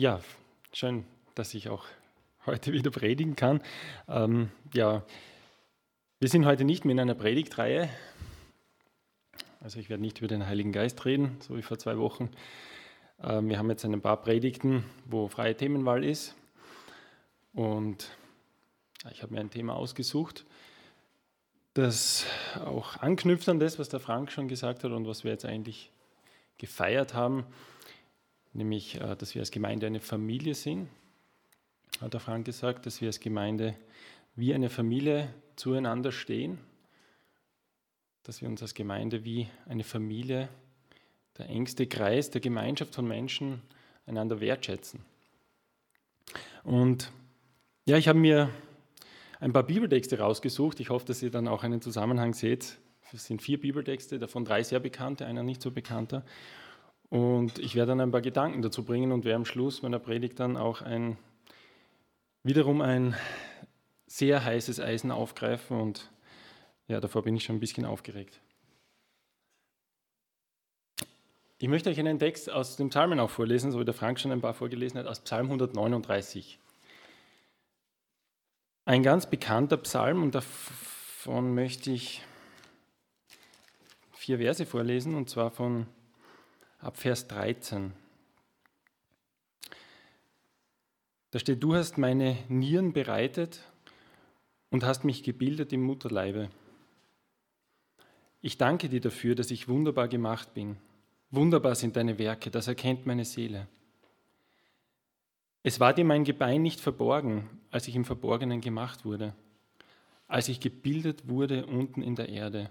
Ja, schön, dass ich auch heute wieder predigen kann. Ähm, ja, wir sind heute nicht mehr in einer Predigtreihe. Also ich werde nicht über den Heiligen Geist reden, so wie vor zwei Wochen. Ähm, wir haben jetzt ein paar Predigten, wo freie Themenwahl ist. Und ich habe mir ein Thema ausgesucht, das auch anknüpft an das, was der Frank schon gesagt hat und was wir jetzt eigentlich gefeiert haben nämlich äh, dass wir als Gemeinde eine Familie sind, hat der Frank gesagt, dass wir als Gemeinde wie eine Familie zueinander stehen, dass wir uns als Gemeinde wie eine Familie, der engste Kreis der Gemeinschaft von Menschen, einander wertschätzen. Und ja, ich habe mir ein paar Bibeltexte rausgesucht. Ich hoffe, dass ihr dann auch einen Zusammenhang seht. Es sind vier Bibeltexte, davon drei sehr bekannte, einer nicht so bekannter. Und ich werde dann ein paar Gedanken dazu bringen und werde am Schluss meiner Predigt dann auch ein, wiederum ein sehr heißes Eisen aufgreifen und ja, davor bin ich schon ein bisschen aufgeregt. Ich möchte euch einen Text aus dem Psalmen auch vorlesen, so wie der Frank schon ein paar vorgelesen hat, aus Psalm 139. Ein ganz bekannter Psalm und davon möchte ich vier Verse vorlesen, und zwar von ab Vers 13. Da steht, du hast meine Nieren bereitet und hast mich gebildet im Mutterleibe. Ich danke dir dafür, dass ich wunderbar gemacht bin. Wunderbar sind deine Werke, das erkennt meine Seele. Es war dir mein Gebein nicht verborgen, als ich im Verborgenen gemacht wurde, als ich gebildet wurde unten in der Erde.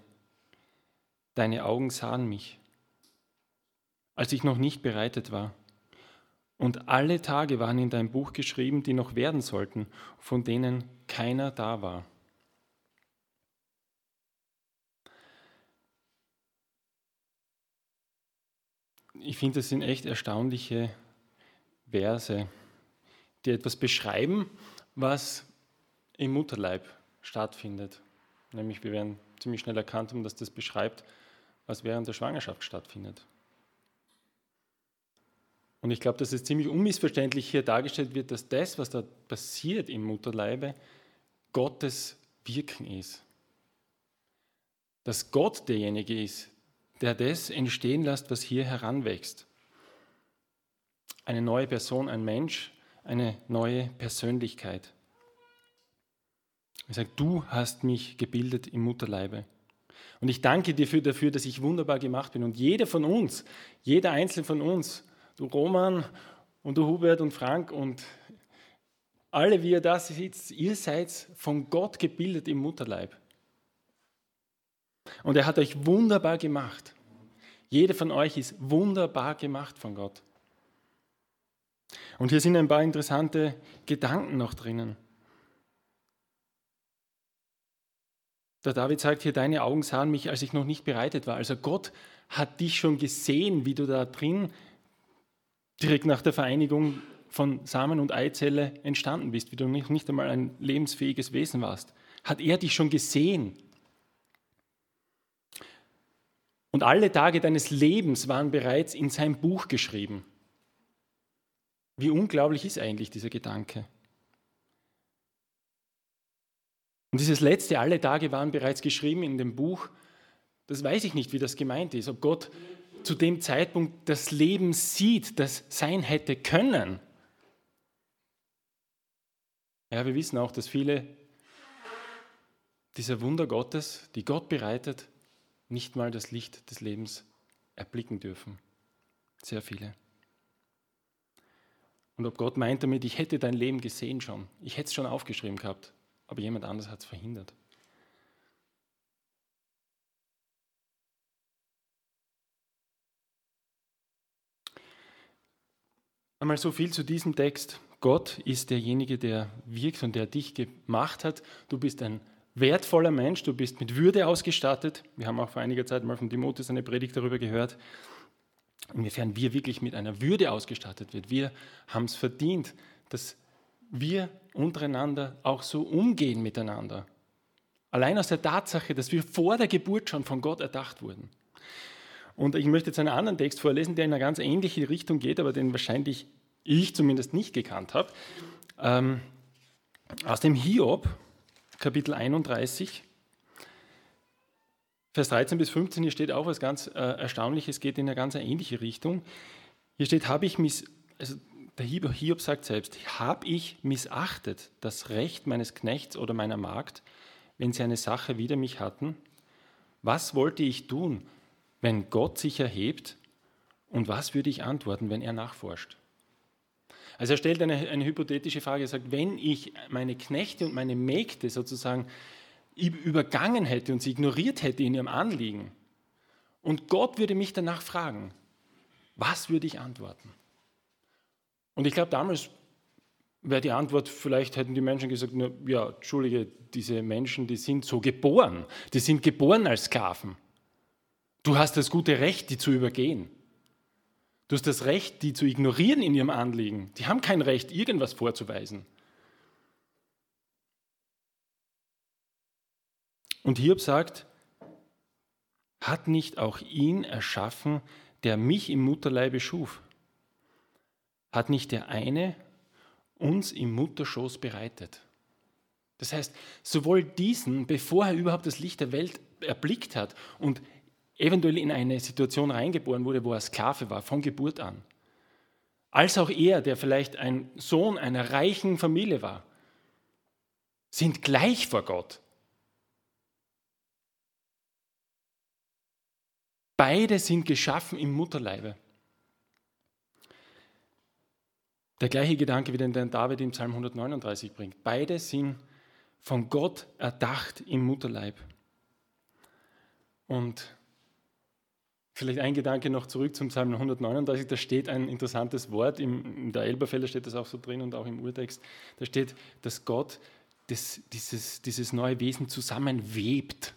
Deine Augen sahen mich als ich noch nicht bereitet war. Und alle Tage waren in dein Buch geschrieben, die noch werden sollten, von denen keiner da war. Ich finde, das sind echt erstaunliche Verse, die etwas beschreiben, was im Mutterleib stattfindet. Nämlich, wir werden ziemlich schnell erkannt haben, dass das beschreibt, was während der Schwangerschaft stattfindet. Und ich glaube, dass es ziemlich unmissverständlich hier dargestellt wird, dass das, was da passiert im Mutterleibe, Gottes Wirken ist. Dass Gott derjenige ist, der das entstehen lässt, was hier heranwächst. Eine neue Person, ein Mensch, eine neue Persönlichkeit. Er sagt, du hast mich gebildet im Mutterleibe. Und ich danke dir dafür, dass ich wunderbar gemacht bin. Und jeder von uns, jeder Einzelne von uns du Roman und du Hubert und Frank und alle, wie ihr da sitzt, ihr seid von Gott gebildet im Mutterleib. Und er hat euch wunderbar gemacht. Jeder von euch ist wunderbar gemacht von Gott. Und hier sind ein paar interessante Gedanken noch drinnen. Der David sagt hier, deine Augen sahen mich, als ich noch nicht bereitet war. Also Gott hat dich schon gesehen, wie du da drin direkt nach der Vereinigung von Samen und Eizelle entstanden bist, wie du nicht, nicht einmal ein lebensfähiges Wesen warst. Hat er dich schon gesehen? Und alle Tage deines Lebens waren bereits in sein Buch geschrieben. Wie unglaublich ist eigentlich dieser Gedanke? Und dieses letzte, alle Tage waren bereits geschrieben in dem Buch, das weiß ich nicht, wie das gemeint ist. Ob Gott zu dem Zeitpunkt das Leben sieht, das sein hätte können. Ja, wir wissen auch, dass viele dieser Wunder Gottes, die Gott bereitet, nicht mal das Licht des Lebens erblicken dürfen. Sehr viele. Und ob Gott meint damit, ich hätte dein Leben gesehen schon, ich hätte es schon aufgeschrieben gehabt, aber jemand anders hat es verhindert. Einmal so viel zu diesem Text. Gott ist derjenige, der wirkt und der dich gemacht hat. Du bist ein wertvoller Mensch, du bist mit Würde ausgestattet. Wir haben auch vor einiger Zeit mal von Timotheus eine Predigt darüber gehört, inwiefern wir wirklich mit einer Würde ausgestattet wird. Wir haben es verdient, dass wir untereinander auch so umgehen miteinander. Allein aus der Tatsache, dass wir vor der Geburt schon von Gott erdacht wurden. Und ich möchte jetzt einen anderen Text vorlesen, der in eine ganz ähnliche Richtung geht, aber den wahrscheinlich ich zumindest nicht gekannt habe. Ähm, aus dem Hiob, Kapitel 31, Vers 13 bis 15, hier steht auch was ganz äh, Erstaunliches, geht in eine ganz ähnliche Richtung. Hier steht, habe ich miss, also der Hiob sagt selbst, habe ich missachtet das Recht meines Knechts oder meiner Magd, wenn sie eine Sache wider mich hatten? Was wollte ich tun, wenn Gott sich erhebt? Und was würde ich antworten, wenn er nachforscht? Also er stellt eine, eine hypothetische Frage. Er sagt, wenn ich meine Knechte und meine Mägde sozusagen übergangen hätte und sie ignoriert hätte in ihrem Anliegen, und Gott würde mich danach fragen, was würde ich antworten? Und ich glaube, damals wäre die Antwort, vielleicht hätten die Menschen gesagt, na, ja, entschuldige, diese Menschen, die sind so geboren, die sind geboren als Sklaven. Du hast das gute Recht, die zu übergehen. Du hast das Recht, die zu ignorieren in ihrem Anliegen. Die haben kein Recht, irgendwas vorzuweisen. Und Hiob sagt, hat nicht auch ihn erschaffen, der mich im Mutterleibe schuf? Hat nicht der eine uns im Mutterschoß bereitet? Das heißt, sowohl diesen, bevor er überhaupt das Licht der Welt erblickt hat und eventuell in eine Situation reingeboren wurde, wo er Sklave war, von Geburt an. Als auch er, der vielleicht ein Sohn einer reichen Familie war, sind gleich vor Gott. Beide sind geschaffen im Mutterleibe. Der gleiche Gedanke, wie den David im Psalm 139 bringt. Beide sind von Gott erdacht im Mutterleib. Und Vielleicht ein Gedanke noch zurück zum Psalm 139, da steht ein interessantes Wort, in der Elberfelder steht das auch so drin und auch im Urtext, da steht, dass Gott das, dieses, dieses neue Wesen zusammenwebt.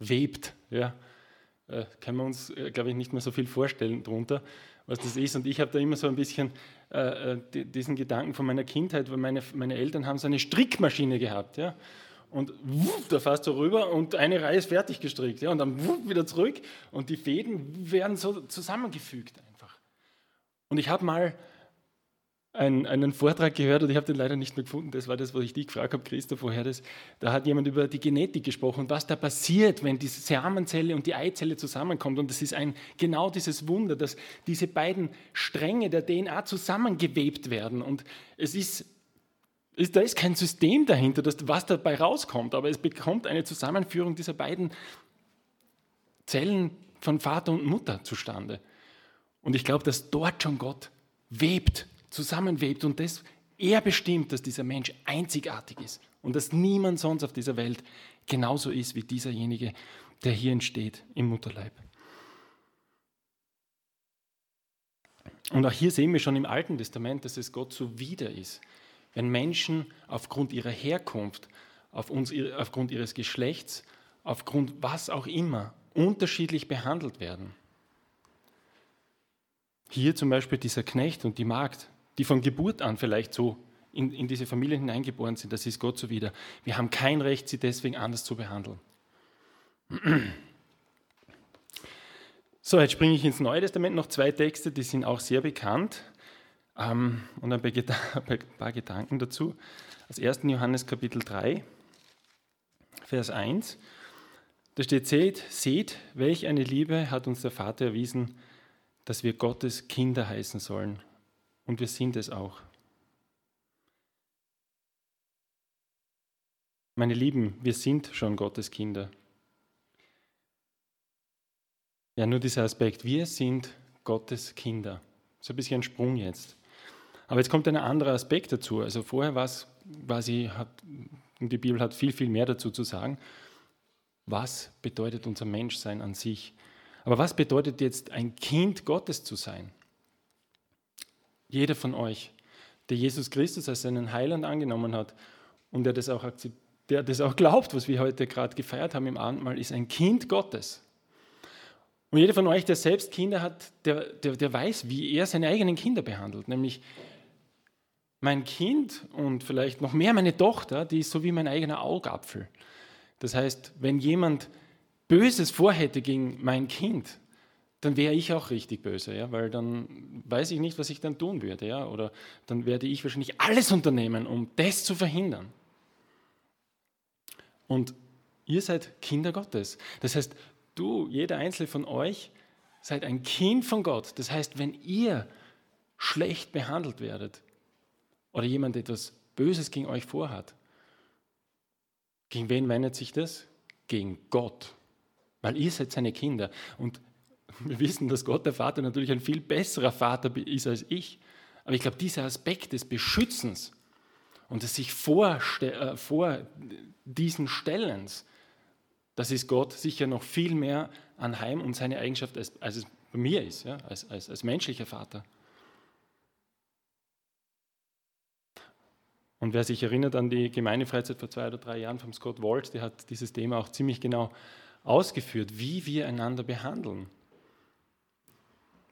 Webt, ja. Äh, können wir uns, äh, glaube ich, nicht mehr so viel vorstellen darunter, was das ist. Und ich habe da immer so ein bisschen äh, äh diesen Gedanken von meiner Kindheit, weil meine, meine Eltern haben so eine Strickmaschine gehabt, ja und wuff, da fährst du rüber und eine Reihe ist fertig gestrickt. Ja, und dann wuff, wieder zurück und die Fäden werden so zusammengefügt einfach. Und ich habe mal einen, einen, Vortrag gehört und ich habe den leider nicht mehr gefunden. Das war das, was ich dich gefragt habe, Christoph, woher das. Da hat jemand über die Genetik gesprochen und was da passiert, wenn die Samenzelle und die Eizelle zusammenkommt. Und das ist ein, genau dieses Wunder, dass diese beiden Stränge der DNA zusammengewebt werden. Und es ist da ist kein System dahinter, was dabei rauskommt, aber es bekommt eine Zusammenführung dieser beiden Zellen von Vater und Mutter zustande. Und ich glaube, dass dort schon Gott webt, zusammenwebt und das er bestimmt, dass dieser Mensch einzigartig ist und dass niemand sonst auf dieser Welt genauso ist wie dieserjenige, der hier entsteht im Mutterleib. Und auch hier sehen wir schon im Alten Testament, dass es Gott zuwider ist, wenn Menschen aufgrund ihrer Herkunft, auf uns, aufgrund ihres Geschlechts, aufgrund was auch immer, unterschiedlich behandelt werden. Hier zum Beispiel dieser Knecht und die Magd, die von Geburt an vielleicht so in, in diese Familien hineingeboren sind, das ist Gott so wieder. Wir haben kein Recht, sie deswegen anders zu behandeln. So, jetzt springe ich ins Neue Testament, noch zwei Texte, die sind auch sehr bekannt. Ähm, und ein paar Gedanken dazu. Aus 1. Johannes Kapitel 3, Vers 1. Da steht, seht, seht, welch eine Liebe hat uns der Vater erwiesen, dass wir Gottes Kinder heißen sollen. Und wir sind es auch. Meine Lieben, wir sind schon Gottes Kinder. Ja, nur dieser Aspekt, wir sind Gottes Kinder. So ein bisschen ein Sprung jetzt. Aber jetzt kommt ein anderer Aspekt dazu. Also vorher war es quasi, hat, die Bibel hat viel, viel mehr dazu zu sagen. Was bedeutet unser Menschsein an sich? Aber was bedeutet jetzt ein Kind Gottes zu sein? Jeder von euch, der Jesus Christus als seinen Heiland angenommen hat und der das auch, der das auch glaubt, was wir heute gerade gefeiert haben im Abendmahl, ist ein Kind Gottes. Und jeder von euch, der selbst Kinder hat, der, der, der weiß, wie er seine eigenen Kinder behandelt. Nämlich mein Kind und vielleicht noch mehr meine Tochter, die ist so wie mein eigener Augapfel. Das heißt, wenn jemand Böses vorhätte gegen mein Kind, dann wäre ich auch richtig böse, ja, weil dann weiß ich nicht, was ich dann tun würde, ja, oder dann werde ich wahrscheinlich alles unternehmen, um das zu verhindern. Und ihr seid Kinder Gottes. Das heißt, du, jeder einzelne von euch, seid ein Kind von Gott. Das heißt, wenn ihr schlecht behandelt werdet oder jemand etwas Böses gegen euch vorhat, gegen wen wendet sich das? Gegen Gott. Weil ihr seid seine Kinder. Und wir wissen, dass Gott der Vater natürlich ein viel besserer Vater ist als ich. Aber ich glaube, dieser Aspekt des Beschützens und des sich vor, äh, vor diesen Stellens, das ist Gott sicher noch viel mehr anheim und seine Eigenschaft, als, als es bei mir ist, ja, als, als, als menschlicher Vater. Und wer sich erinnert an die Gemeindefreizeit vor zwei oder drei Jahren vom Scott Walt, der hat dieses Thema auch ziemlich genau ausgeführt, wie wir einander behandeln.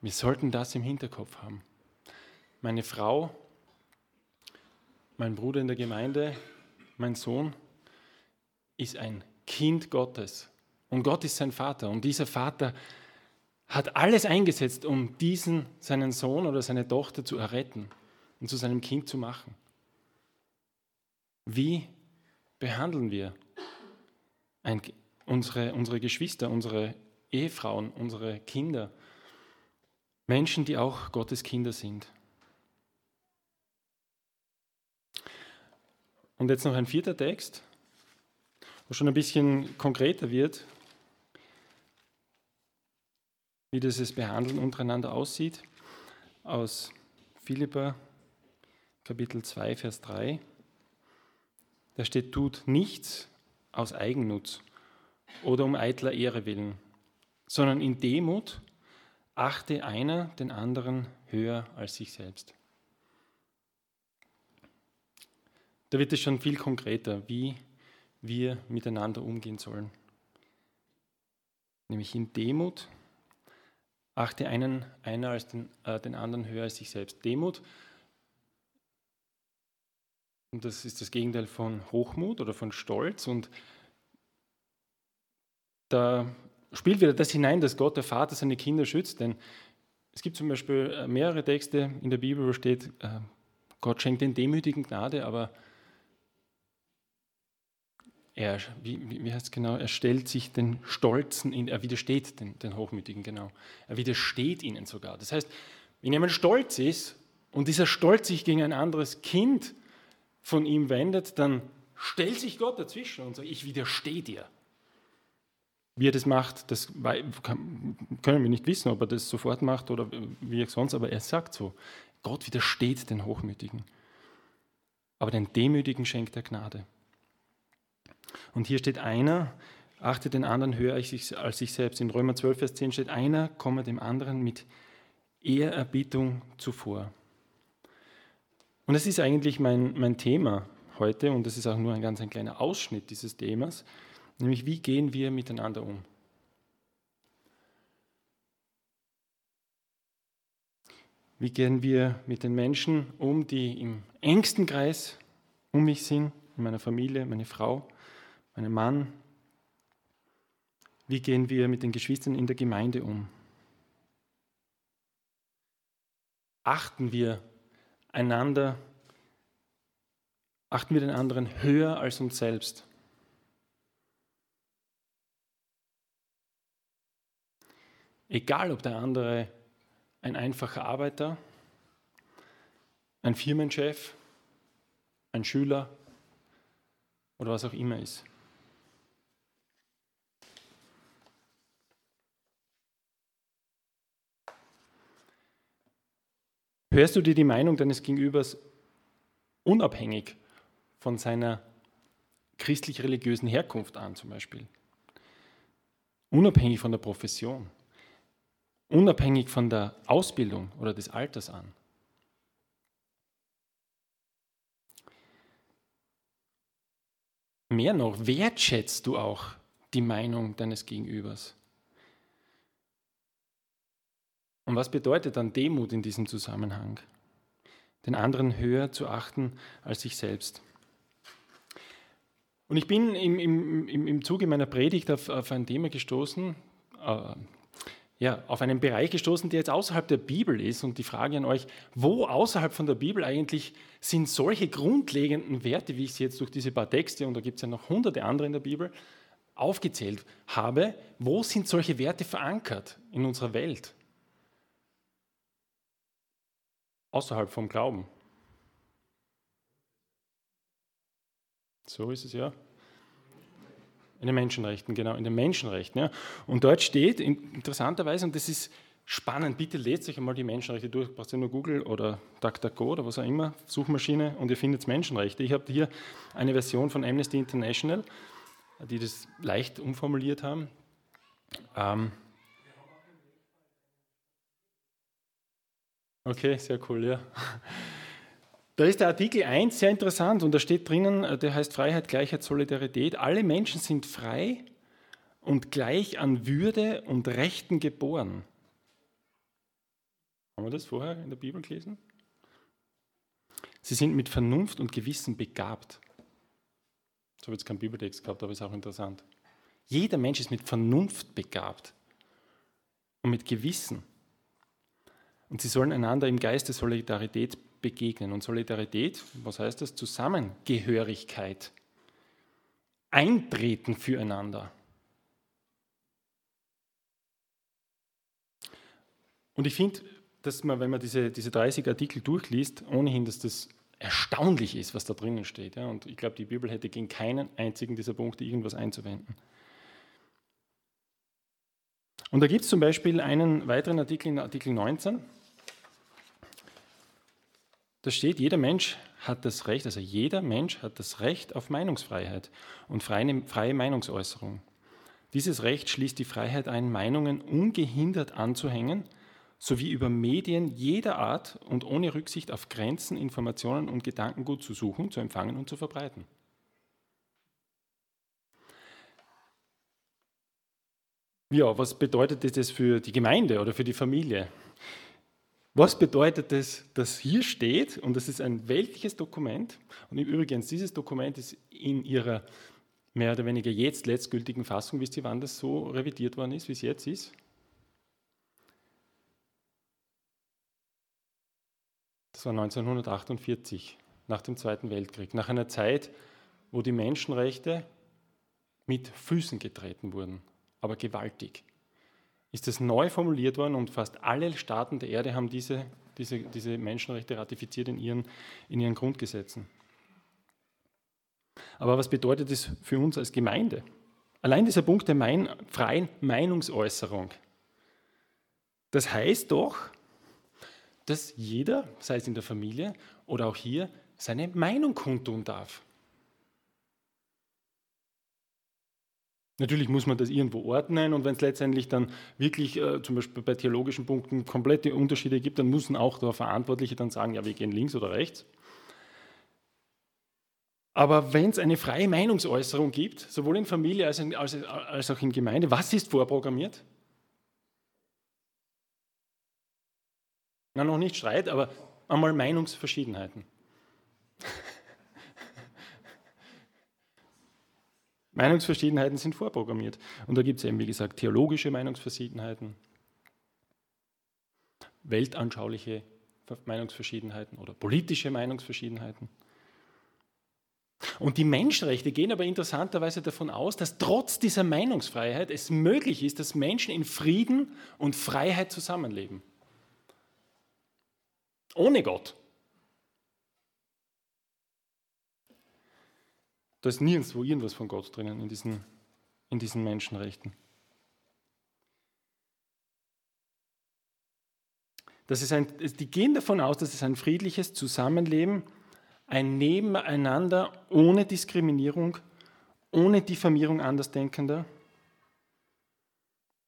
Wir sollten das im Hinterkopf haben. Meine Frau, mein Bruder in der Gemeinde, mein Sohn ist ein Kind Gottes. Und Gott ist sein Vater. Und dieser Vater hat alles eingesetzt, um diesen, seinen Sohn oder seine Tochter zu erretten und zu seinem Kind zu machen. Wie behandeln wir ein, unsere, unsere Geschwister, unsere Ehefrauen, unsere Kinder? Menschen, die auch Gottes Kinder sind. Und jetzt noch ein vierter Text, wo schon ein bisschen konkreter wird, wie dieses Behandeln untereinander aussieht, aus Philippa Kapitel 2, Vers 3. Da steht, tut nichts aus Eigennutz oder um eitler Ehre willen, sondern in Demut achte einer den anderen höher als sich selbst. Da wird es schon viel konkreter, wie wir miteinander umgehen sollen. Nämlich in Demut achte einen, einer als den, äh, den anderen höher als sich selbst. Demut, und das ist das Gegenteil von Hochmut oder von Stolz. Und da spielt wieder das hinein, dass Gott, der Vater, seine Kinder schützt. Denn es gibt zum Beispiel äh, mehrere Texte in der Bibel, wo steht, äh, Gott schenkt den Demütigen Gnade, aber er, wie, wie heißt es genau, er stellt sich den Stolzen, in, er widersteht den, den Hochmütigen, genau. Er widersteht ihnen sogar. Das heißt, wenn jemand stolz ist und dieser Stolz sich gegen ein anderes Kind von ihm wendet, dann stellt sich Gott dazwischen und sagt, ich widerstehe dir. Wie er das macht, das können wir nicht wissen, ob er das sofort macht oder wie auch sonst, aber er sagt so, Gott widersteht den Hochmütigen. Aber den Demütigen schenkt er Gnade. Und hier steht einer, achte den anderen höher als sich selbst. In Römer 12, Vers 10 steht, einer komme dem anderen mit Ehrerbietung zuvor. Und das ist eigentlich mein, mein Thema heute und das ist auch nur ein ganz ein kleiner Ausschnitt dieses Themas. Nämlich, wie gehen wir miteinander um? Wie gehen wir mit den Menschen um, die im engsten Kreis um mich sind, in meiner Familie, meine Frau, meinen Mann? Wie gehen wir mit den Geschwistern in der Gemeinde um? Achten wir einander, achten wir den anderen höher als uns selbst? Egal, ob der andere ein einfacher Arbeiter, ein Firmenchef, ein Schüler oder was auch immer ist. Hörst du dir die Meinung deines Gegenübers unabhängig von seiner christlich-religiösen Herkunft an zum Beispiel? Unabhängig von der Profession? unabhängig von der Ausbildung oder des Alters an. Mehr noch, wertschätzt du auch die Meinung deines Gegenübers? Und was bedeutet dann Demut in diesem Zusammenhang? Den anderen höher zu achten als sich selbst. Und ich bin im, im, im Zuge meiner Predigt auf, auf ein Thema gestoßen, äh, ja, auf einen Bereich gestoßen, der jetzt außerhalb der Bibel ist. Und die Frage an euch, wo außerhalb von der Bibel eigentlich sind solche grundlegenden Werte, wie ich sie jetzt durch diese paar Texte, und da gibt es ja noch hunderte andere in der Bibel, aufgezählt habe, wo sind solche Werte verankert in unserer Welt? Außerhalb vom Glauben. So ist es ja. In den Menschenrechten, genau, in den Menschenrechten. Ja. Und dort steht interessanterweise, und das ist spannend, bitte lest euch einmal die Menschenrechte durch, braucht ihr nur Google oder DuckDuckGo oder was auch immer, Suchmaschine, und ihr findet Menschenrechte. Ich habe hier eine Version von Amnesty International, die das leicht umformuliert haben. Ähm okay, sehr cool, ja. Da ist der Artikel 1 sehr interessant und da steht drinnen, äh, der heißt Freiheit, Gleichheit, Solidarität. Alle Menschen sind frei und gleich an Würde und Rechten geboren. Haben wir das vorher in der Bibel gelesen? Sie sind mit Vernunft und Gewissen begabt. So habe jetzt keinen Bibeltext gehabt, aber ist auch interessant. Jeder Mensch ist mit Vernunft begabt und mit Gewissen. Und sie sollen einander im Geist der Solidarität begegnen. Und Solidarität, was heißt das? Zusammengehörigkeit. Eintreten füreinander. Und ich finde, dass man, wenn man diese, diese 30 Artikel durchliest, ohnehin, dass das erstaunlich ist, was da drinnen steht. Ja? Und ich glaube, die Bibel hätte gegen keinen einzigen dieser Punkte irgendwas einzuwenden. Und da gibt es zum Beispiel einen weiteren Artikel in Artikel 19. Da steht, jeder Mensch hat das Recht, also jeder Mensch hat das Recht auf Meinungsfreiheit und freie, freie Meinungsäußerung. Dieses Recht schließt die Freiheit ein, Meinungen ungehindert anzuhängen, sowie über Medien jeder Art und ohne Rücksicht auf Grenzen, Informationen und Gedankengut zu suchen, zu empfangen und zu verbreiten. Ja, was bedeutet das für die Gemeinde oder für die Familie? Was bedeutet das, dass hier steht, und das ist ein weltliches Dokument, und übrigens, dieses Dokument ist in ihrer mehr oder weniger jetzt letztgültigen Fassung, wisst ihr, wann das so revidiert worden ist, wie es jetzt ist? Das war 1948, nach dem Zweiten Weltkrieg, nach einer Zeit, wo die Menschenrechte mit Füßen getreten wurden, aber gewaltig ist das neu formuliert worden und fast alle Staaten der Erde haben diese, diese, diese Menschenrechte ratifiziert in ihren, in ihren Grundgesetzen. Aber was bedeutet das für uns als Gemeinde? Allein dieser Punkt der mein, freien Meinungsäußerung. Das heißt doch, dass jeder, sei es in der Familie oder auch hier, seine Meinung kundtun darf. Natürlich muss man das irgendwo ordnen und wenn es letztendlich dann wirklich äh, zum Beispiel bei theologischen Punkten komplette Unterschiede gibt, dann müssen auch da Verantwortliche dann sagen, ja, wir gehen links oder rechts. Aber wenn es eine freie Meinungsäußerung gibt, sowohl in Familie als, in, als, als auch in Gemeinde, was ist vorprogrammiert? Na, noch nicht Streit, aber einmal Meinungsverschiedenheiten. Meinungsverschiedenheiten sind vorprogrammiert. Und da gibt es eben, wie gesagt, theologische Meinungsverschiedenheiten, weltanschauliche Meinungsverschiedenheiten oder politische Meinungsverschiedenheiten. Und die Menschenrechte gehen aber interessanterweise davon aus, dass trotz dieser Meinungsfreiheit es möglich ist, dass Menschen in Frieden und Freiheit zusammenleben. Ohne Gott. Da ist nirgendwo irgendwas von Gott drinnen in diesen, in diesen Menschenrechten. Das ist ein, die gehen davon aus, dass es ein friedliches Zusammenleben, ein Nebeneinander ohne Diskriminierung, ohne Diffamierung Andersdenkender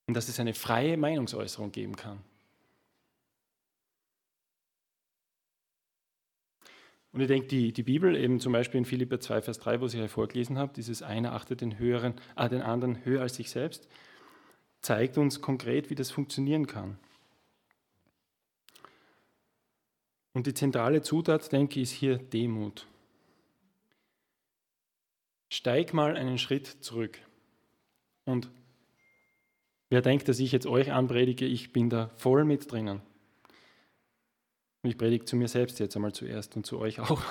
und dass es eine freie Meinungsäußerung geben kann. Und ich denke, die, die Bibel, eben zum Beispiel in Philippa 2, Vers 3, wo ich euch vorgelesen habe, dieses eine achtet den, höheren, äh, den anderen höher als sich selbst, zeigt uns konkret, wie das funktionieren kann. Und die zentrale Zutat, denke ich, ist hier Demut. Steig mal einen Schritt zurück und Wer denkt, dass ich jetzt euch anpredige, ich bin da voll mit drinnen. Und ich predige zu mir selbst jetzt einmal zuerst und zu euch auch.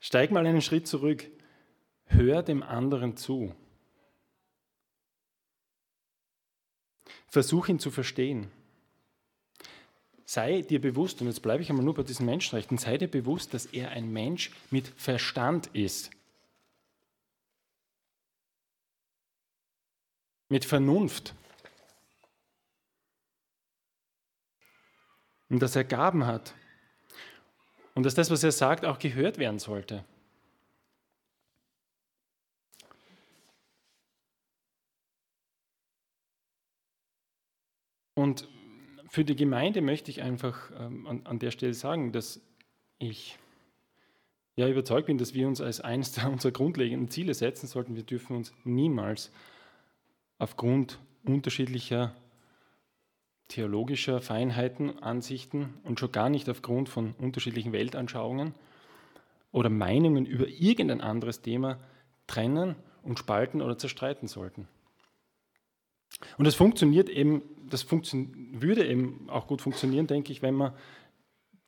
Steig mal einen Schritt zurück. Hör dem anderen zu. Versuch ihn zu verstehen. Sei dir bewusst, und jetzt bleibe ich einmal nur bei diesen Menschenrechten, sei dir bewusst, dass er ein Mensch mit Verstand ist. Mit Vernunft. Und dass er Gaben hat. Und dass das, was er sagt, auch gehört werden sollte. Und für die Gemeinde möchte ich einfach ähm, an, an, der Stelle sagen, dass ich ja überzeugt bin, dass wir uns als eines unserer grundlegenden Ziele setzen sollten. Wir dürfen uns niemals aufgrund unterschiedlicher theologischer Feinheiten, Ansichten und schon gar nicht aufgrund von unterschiedlichen Weltanschauungen oder Meinungen über irgendein anderes Thema trennen und spalten oder zerstreiten sollten. Und das funktioniert eben, das funktio würde eben auch gut funktionieren, denke ich, wenn man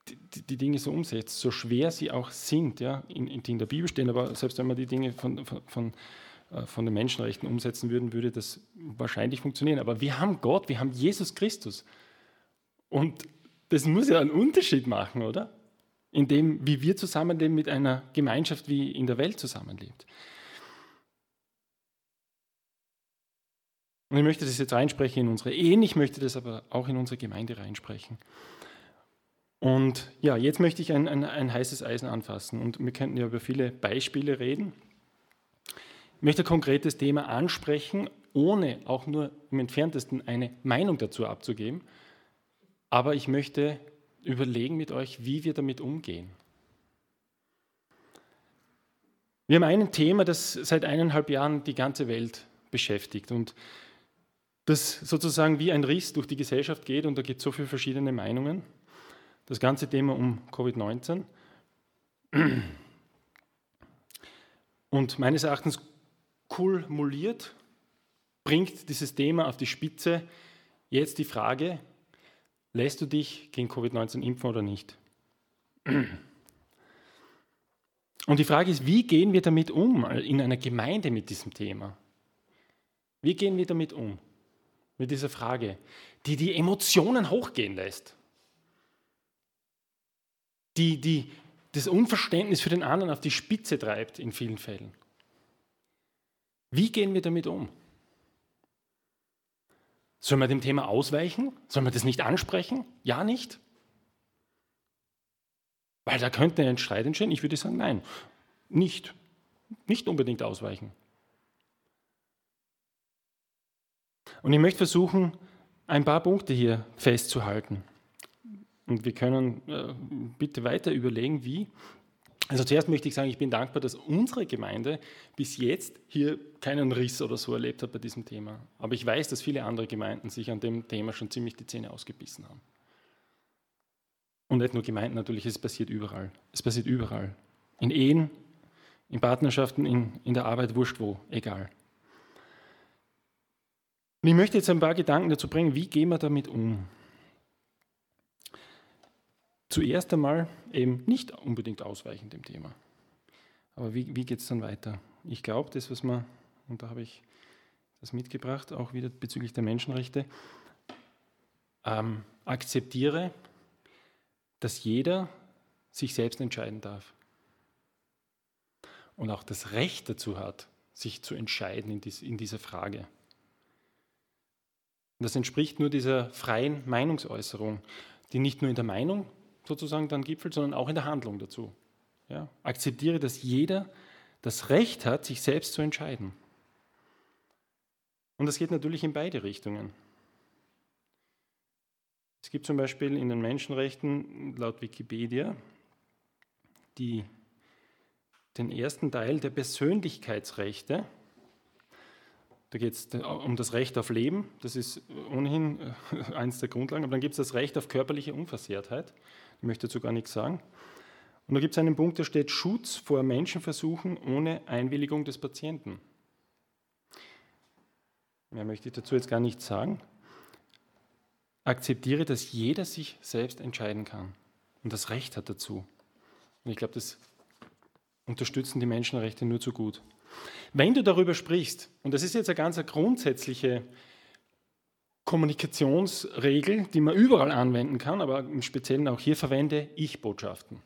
die, die, Dinge so umsetzt, so schwer sie auch sind, ja, in, die in der Bibel stehen, aber selbst wenn man die Dinge von, von, von, von den Menschenrechten umsetzen würden, würde das wahrscheinlich funktionieren. Aber wir haben Gott, wir haben Jesus Christus. Und das muss ja einen Unterschied machen, oder? In dem, wie wir zusammenleben mit einer Gemeinschaft, wie in der Welt zusammenlebt. Und ich möchte das jetzt reinsprechen in unsere Ehen, ich möchte das aber auch in unsere Gemeinde reinsprechen. Und ja, jetzt möchte ich ein, ein, ein heißes Eisen anfassen und wir könnten ja über viele Beispiele reden. Möchte ein konkretes Thema ansprechen, ohne auch nur im entferntesten eine Meinung dazu abzugeben. Aber ich möchte überlegen mit euch, wie wir damit umgehen. Wir haben ein Thema, das seit eineinhalb Jahren die ganze Welt beschäftigt. Und das sozusagen wie ein Riss durch die Gesellschaft geht und da gibt es so viele verschiedene Meinungen. Das ganze Thema um Covid-19. Und meines Erachtens kumuliert bringt dieses Thema auf die Spitze jetzt die Frage, lässt du dich gegen Covid-19 impfen oder nicht? Und die Frage ist, wie gehen wir damit um in einer Gemeinde mit diesem Thema? Wie gehen wir damit um? mit dieser Frage, die die Emotionen hochgehen lässt, die, die das Unverständnis für den anderen auf die Spitze treibt in vielen Fällen. Wie gehen wir damit um? Sollen wir dem Thema ausweichen? Sollen wir das nicht ansprechen? Ja, nicht? Weil da könnte ein Streit entstehen. Ich würde sagen, nein, nicht. Nicht unbedingt ausweichen. Und ich möchte versuchen, ein paar Punkte hier festzuhalten. Und wir können äh, bitte weiter überlegen, wie. Also zuerst möchte ich sagen, ich bin dankbar, dass unsere Gemeinde bis jetzt hier keinen Riss oder so erlebt hat bei diesem Thema. Aber ich weiß, dass viele andere Gemeinden sich an dem Thema schon ziemlich die Zähne ausgebissen haben. Und nicht nur Gemeinden natürlich, es passiert überall. Es passiert überall. In Ehen, in Partnerschaften, in, in der Arbeit, wurscht wo, egal. Und ich möchte jetzt ein paar Gedanken dazu bringen, wie gehen wir damit um? Zuerst einmal eben nicht unbedingt ausweichen dem Thema. Aber wie, wie geht es dann weiter? Ich glaube, das, was man, und da habe ich das mitgebracht, auch wieder bezüglich der Menschenrechte, ähm, akzeptiere, dass jeder sich selbst entscheiden darf. Und auch das Recht dazu hat, sich zu entscheiden in, dies, in dieser Frage. Und das entspricht nur dieser freien Meinungsäußerung, die nicht nur in der Meinung sozusagen dann gipfelt, sondern auch in der Handlung dazu. Ja? Akzeptiere, dass jeder das Recht hat, sich selbst zu entscheiden. Und das geht natürlich in beide Richtungen. Es gibt zum Beispiel in den Menschenrechten laut Wikipedia die, den ersten Teil der Persönlichkeitsrechte, da geht es um das Recht auf Leben, das ist ohnehin äh, eines der Grundlagen, aber dann gibt es das Recht auf körperliche Unversehrtheit, ich möchte dazu gar nichts sagen. Und da gibt es einen Punkt, der steht Schutz vor Menschenversuchen ohne Einwilligung des Patienten. mehr möchte ich dazu jetzt gar nicht sagen, akzeptiere, dass jeder sich selbst entscheiden kann und das Recht hat dazu. Und ich glaube, das unterstützen die Menschenrechte nur zu gut. Wenn du darüber sprichst, und das ist jetzt eine ganz grundsätzliche Kommunikationsregel, die man überall anwenden kann, aber im Speziellen auch hier verwende, Ich-Botschaften.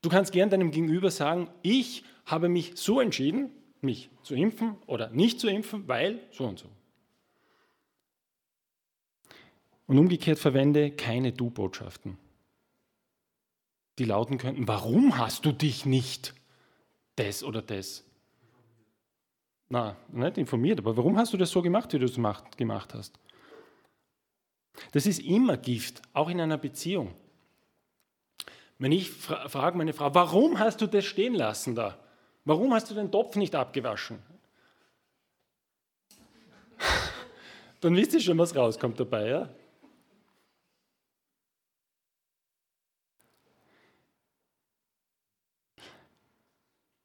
Du kannst gern deinem Gegenüber sagen, ich habe mich so entschieden, mich zu impfen oder nicht zu impfen, weil so und so. Und umgekehrt verwende keine Du-Botschaften, die lauten könnten, warum hast du dich nicht das oder das? Na, nicht informiert, aber warum hast du das so gemacht, wie du es gemacht hast? Das ist immer Gift, auch in einer Beziehung. Wenn ich fra frage meine Frau, warum hast du das stehen lassen da? Warum hast du den Topf nicht abgewaschen? Dann wisst ihr schon, was rauskommt dabei, ja?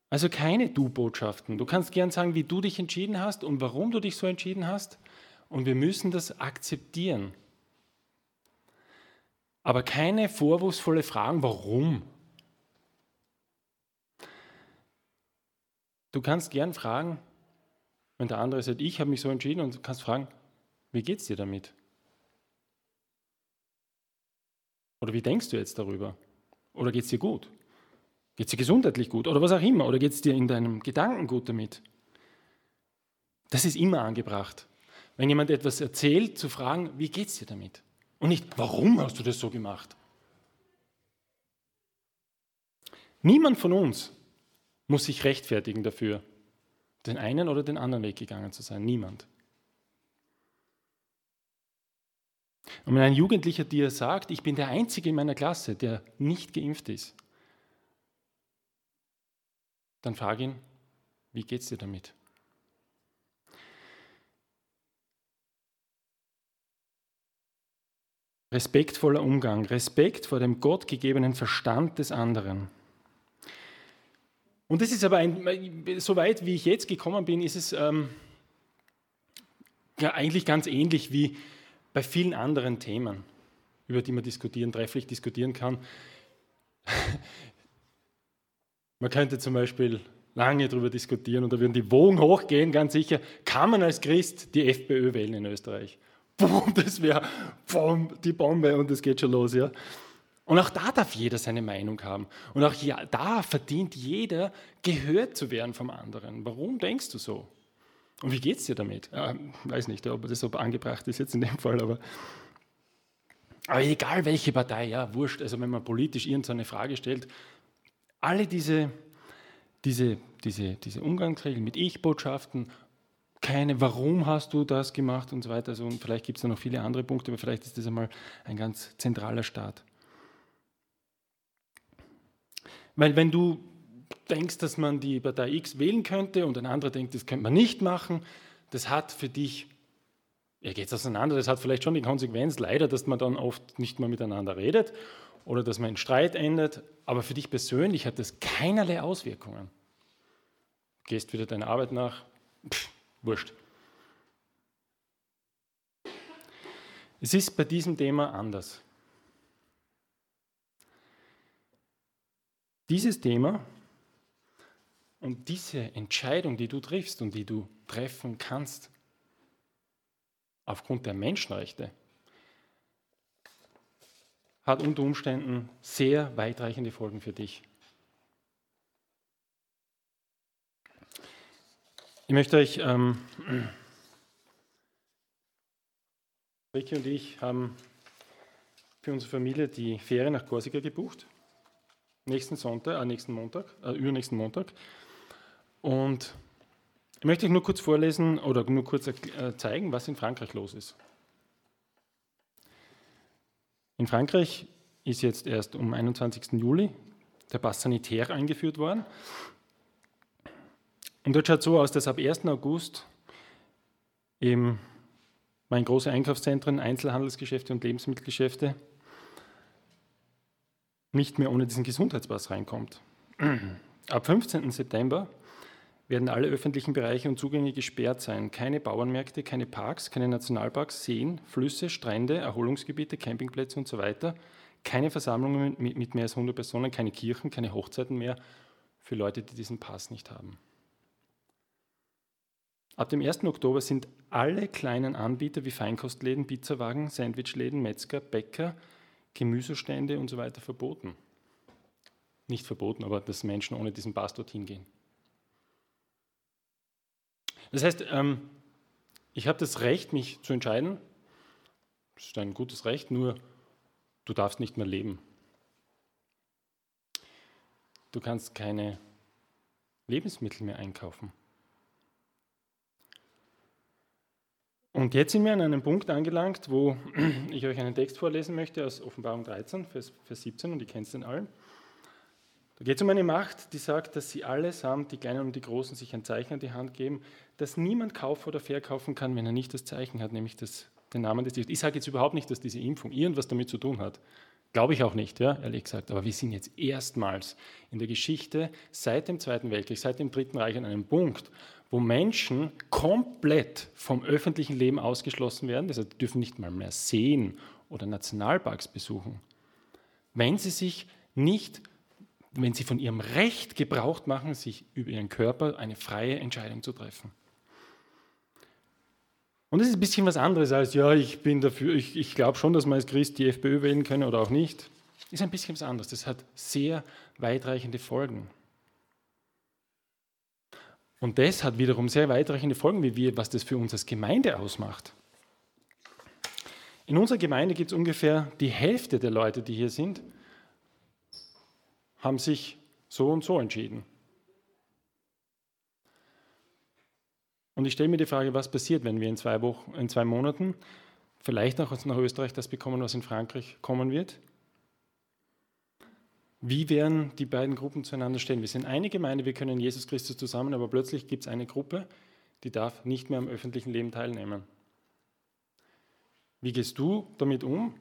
Also keine Du-Botschaften. Du kannst gern sagen, wie du dich entschieden hast und warum du dich so entschieden hast. Und wir müssen das akzeptieren. Aber keine vorwurfsvolle Fragen, warum? Du kannst gern fragen, wenn der andere sagt, ich habe mich so entschieden, und du kannst fragen, wie geht es dir damit? Oder wie denkst du jetzt darüber? Oder geht es dir gut? Geht es dir gesundheitlich gut oder was auch immer? Oder geht es dir in deinem Gedanken gut damit? Das ist immer angebracht. Wenn jemand etwas erzählt, zu fragen, wie geht es dir damit? Und nicht, warum hast du das so gemacht? Niemand von uns muss sich rechtfertigen dafür, den einen oder den anderen Weg gegangen zu sein. Niemand. Und wenn ein Jugendlicher dir sagt, ich bin der Einzige in meiner Klasse, der nicht geimpft ist, dann frage ihn, wie geht es dir damit? Respektvoller Umgang, Respekt vor dem gottgegebenen Verstand des anderen. Und das ist aber, ein, so weit wie ich jetzt gekommen bin, ist es ähm, ja eigentlich ganz ähnlich wie bei vielen anderen Themen, über die man diskutieren, trefflich diskutieren kann. Man könnte zum Beispiel lange darüber diskutieren und da würden die Wogen hochgehen, ganz sicher. Kann man als Christ die FPÖ wählen in Österreich? Boom, das wäre die Bombe und es geht schon los, ja. Und auch da darf jeder seine Meinung haben. Und auch ja, da verdient jeder, gehört zu werden vom anderen. Warum denkst du so? Und wie geht es dir damit? Ja, weiß nicht, ob das so angebracht ist jetzt in dem Fall, aber, aber egal welche Partei, ja, wurscht. Also wenn man politisch irgendeine Frage stellt, alle diese, diese, diese, diese Umgangsregeln mit Ich-Botschaften, keine, warum hast du das gemacht und so weiter. Also, und vielleicht gibt es da noch viele andere Punkte, aber vielleicht ist das einmal ein ganz zentraler Start. Weil wenn du denkst, dass man die Partei X wählen könnte und ein anderer denkt, das könnte man nicht machen, das hat für dich, ja geht es auseinander, das hat vielleicht schon die Konsequenz leider, dass man dann oft nicht mehr miteinander redet oder dass man in Streit endet, aber für dich persönlich hat das keinerlei Auswirkungen. Gehst wieder deiner Arbeit nach, pff, wurscht. Es ist bei diesem Thema anders. Dieses Thema und diese Entscheidung, die du triffst und die du treffen kannst, aufgrund der Menschenrechte, hat unter Umständen sehr weitreichende Folgen für dich. Ich möchte euch, ähm, Ricky und ich haben für unsere Familie die Fähre nach Korsika gebucht. Nächsten Sonntag, äh, nächsten Montag, äh, übernächsten Montag. Und ich möchte euch nur kurz vorlesen oder nur kurz äh, zeigen, was in Frankreich los ist. In Frankreich ist jetzt erst um 21. Juli der Pass Sanitär eingeführt worden. Und dort schaut so aus, dass ab 1. August eben mein große Einkaufszentren, Einzelhandelsgeschäfte und Lebensmittelgeschäfte nicht mehr ohne diesen Gesundheitspass reinkommt. Ab 15. September werden alle öffentlichen Bereiche und Zugänge gesperrt sein. Keine Bauernmärkte, keine Parks, keine Nationalparks, Seen, Flüsse, Strände, Erholungsgebiete, Campingplätze und so weiter. Keine Versammlungen mit mehr als 100 Personen, keine Kirchen, keine Hochzeiten mehr für Leute, die diesen Pass nicht haben. Ab dem 1. Oktober sind alle kleinen Anbieter wie Feinkostläden, Pizzawagen, Sandwichläden, Metzger, Bäcker, Gemüsestände und so weiter verboten. Nicht verboten, aber dass Menschen ohne diesen Pass dorthin gehen. Das heißt, ähm, ich habe das Recht, mich zu entscheiden. Das ist ein gutes Recht, nur du darfst nicht mehr leben. Du kannst keine Lebensmittel mehr einkaufen. Und jetzt sind wir an einem Punkt angelangt, wo ich euch einen Text vorlesen möchte aus Offenbarung 13, Vers, Vers 17, und ihr kennt den allen. Da geht es um eine Macht, die sagt, dass sie allesamt, die Kleinen und die Großen, sich ein Zeichen an die Hand geben, das niemand kaufen oder verkaufen kann, wenn er nicht das Zeichen hat, nämlich das, den Namen des Tiers. Ich sage jetzt überhaupt nicht, dass diese Impfung irgendwas damit zu tun hat. Glaube ich auch nicht, ja, ehrlich gesagt. Aber wir sind jetzt erstmals in der Geschichte seit dem Zweiten Weltkrieg, seit dem Dritten Reich an einem Punkt, wo Menschen komplett vom öffentlichen Leben ausgeschlossen werden, heißt, dürfen nicht mal mehr sehen oder Nationalparks besuchen, wenn sie sich nicht, wenn sie von ihrem Recht gebraucht machen, sich über ihren Körper eine freie Entscheidung zu treffen. Und das ist ein bisschen was anderes als, ja, ich bin dafür, ich, ich glaube schon, dass man als Christ die FPÖ wählen können oder auch nicht. Ist ein bisschen was anderes. Das hat sehr weitreichende Folgen. Und das hat wiederum sehr weitreichende Folgen, wie wir, was das für uns als Gemeinde ausmacht. In unserer Gemeinde gibt es ungefähr die Hälfte der Leute, die hier sind, haben sich so und so entschieden. Und ich stelle mir die Frage, was passiert, wenn wir in zwei, Wochen, in zwei Monaten vielleicht auch nach Österreich das bekommen, was in Frankreich kommen wird? Wie werden die beiden Gruppen zueinander stehen? Wir sind eine Gemeinde, wir können Jesus Christus zusammen, aber plötzlich gibt es eine Gruppe, die darf nicht mehr am öffentlichen Leben teilnehmen. Wie gehst du damit um?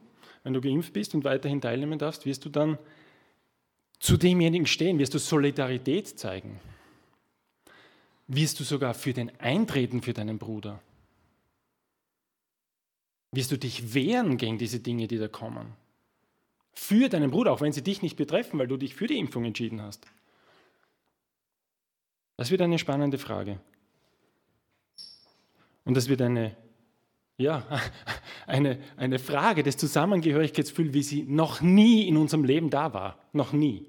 Wenn du geimpft bist und weiterhin teilnehmen darfst, wirst du dann zu demjenigen stehen, wirst du Solidarität zeigen. Wirst du sogar für den eintreten für deinen Bruder? Wirst du dich wehren gegen diese Dinge, die da kommen? für deinen Bruder, auch wenn sie dich nicht betreffen, weil du dich für die Impfung entschieden hast? Das wird eine spannende Frage. Und das wird eine, ja, eine, eine Frage des Zusammengehörigkeitsgefühls, wie sie noch nie in unserem Leben da war. Noch nie.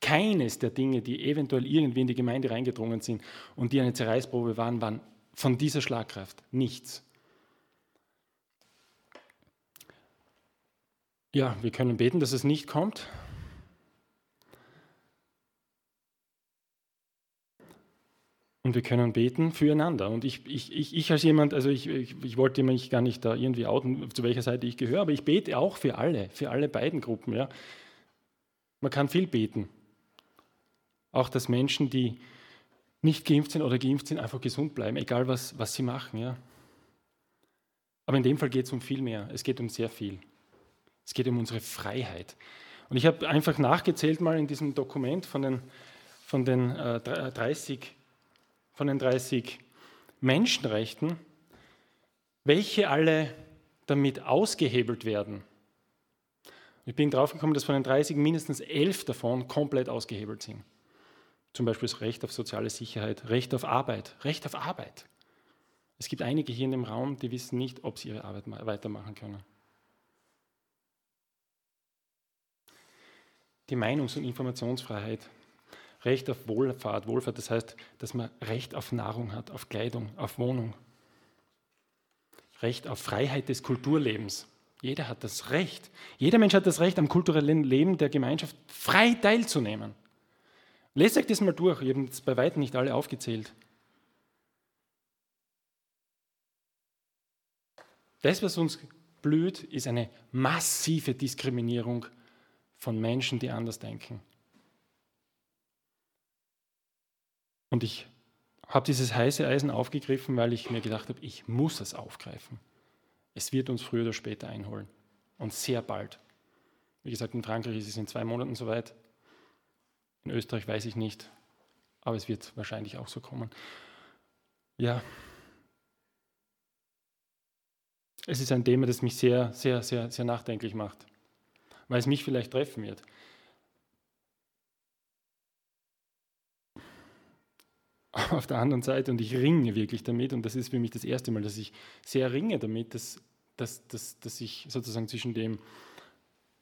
Keines der Dinge, die eventuell irgendwie in die Gemeinde reingedrungen sind und die eine Zerreißprobe waren, waren von dieser Schlagkraft. Nichts. Ja, wir können beten, dass es nicht kommt. Und wir können beten füreinander. Und ich, ich, ich, ich als jemand, also ich, ich, ich, wollte mich gar nicht da irgendwie outen, zu welcher Seite ich gehöre, aber ich bete auch für alle, für alle beiden Gruppen. Ja. Man kann viel beten. Auch dass Menschen, die nicht geimpft sind oder geimpft sind, einfach gesund bleiben, egal was, was sie machen. Ja. Aber in dem Fall geht es um viel mehr. Es geht um sehr viel. Es geht um unsere Freiheit. Und ich habe einfach nachgezählt mal in diesem Dokument von den, von den, äh, 30, von den 30 Menschenrechten, welche alle damit ausgehebelt werden. Ich bin draufgekommen, dass von den 30 mindestens elf davon komplett ausgehebelt sind. Zum Beispiel das Recht auf soziale Sicherheit, Recht auf Arbeit, Recht auf Arbeit. Es gibt einige hier in dem Raum, die wissen nicht, ob sie ihre Arbeit weitermachen können. die Meinungs- und Informationsfreiheit, Recht auf Wohlfahrt, Wohlfahrt, das heißt, dass man Recht auf Nahrung hat, auf Kleidung, auf Wohnung. Recht auf Freiheit des Kulturlebens. Jeder hat das Recht. Jeder Mensch hat das Recht, am kulturellen Leben der Gemeinschaft frei teilzunehmen. Lest euch das mal durch. Ich habe jetzt bei weitem nicht alle aufgezählt. Das, was uns blüht, ist eine massive Diskriminierung von Menschen, die anders denken. Und ich habe dieses heiße Eisen aufgegriffen, weil ich mir gedacht habe, ich muss es aufgreifen. Es wird uns früher oder später einholen. Und sehr bald. Wie gesagt, in Frankreich ist es in zwei Monaten soweit. In Österreich weiß ich nicht. aber es wird wahrscheinlich auch so kommen. Ja, es ist ein Thema, das mich sehr, sehr, sehr, sehr nachdenklich macht, weil es mich vielleicht treffen wird. Auf der anderen Seite, und ich ringe wirklich damit, und das ist für mich das erste Mal, dass ich sehr ringe damit, dass, dass, dass, dass ich sozusagen zwischen dem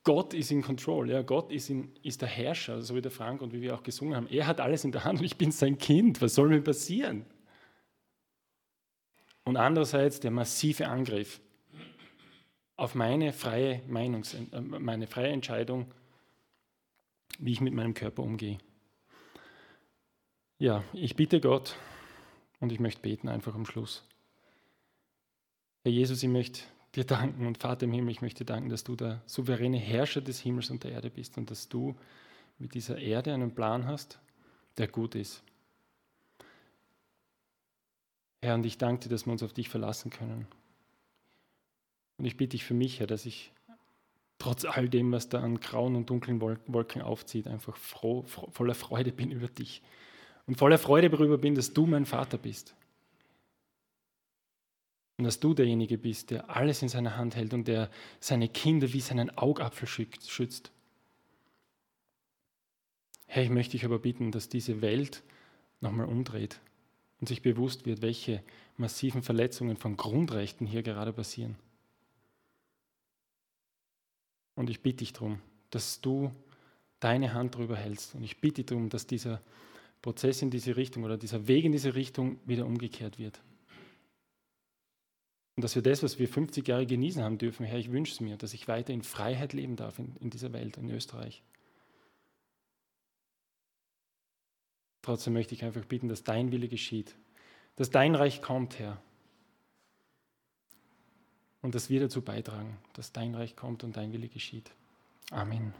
Gott ist in Control, ja, Gott ist, in, ist der Herrscher, so wie der Frank und wie wir auch gesungen haben. Er hat alles in der Hand und ich bin sein Kind. Was soll mir passieren? Und andererseits der massive Angriff auf meine freie Meinungs äh, meine freie Entscheidung, wie ich mit meinem Körper umgehe. Ja, ich bitte Gott und ich möchte beten einfach am Schluss. Herr Jesus, ich möchte dir danken und Vater im Himmel, ich möchte danken, dass du der souveräne Herrscher des Himmels und der Erde bist und dass du mit dieser Erde einen Plan hast, der gut ist. Herr, und ich danke dir, dass wir uns auf dich verlassen können. Und ich bitte dich für mich, Herr, dass ich trotz all dem, was da an grauen und dunklen Wolken aufzieht, einfach froh, voller Freude bin über dich. Und voller Freude darüber bin, dass du mein Vater bist. Und dass du derjenige bist, der alles in seiner Hand hält und der seine Kinder wie seinen Augapfel schützt. Herr, ich möchte dich aber bitten, dass diese Welt nochmal umdreht und sich bewusst wird, welche massiven Verletzungen von Grundrechten hier gerade passieren. Und ich bitte dich darum, dass du deine Hand darüber hältst. Und ich bitte dich darum, dass dieser Prozess in diese Richtung oder dieser Weg in diese Richtung wieder umgekehrt wird. Und dass wir das, was wir 50 Jahre genießen haben dürfen, Herr, ich wünsche es mir, dass ich weiter in Freiheit leben darf in, in dieser Welt, in Österreich. Trotzdem möchte ich einfach bitten, dass dein Wille geschieht, dass dein Reich kommt, Herr, und dass wir dazu beitragen, dass dein Reich kommt und dein Wille geschieht. Amen.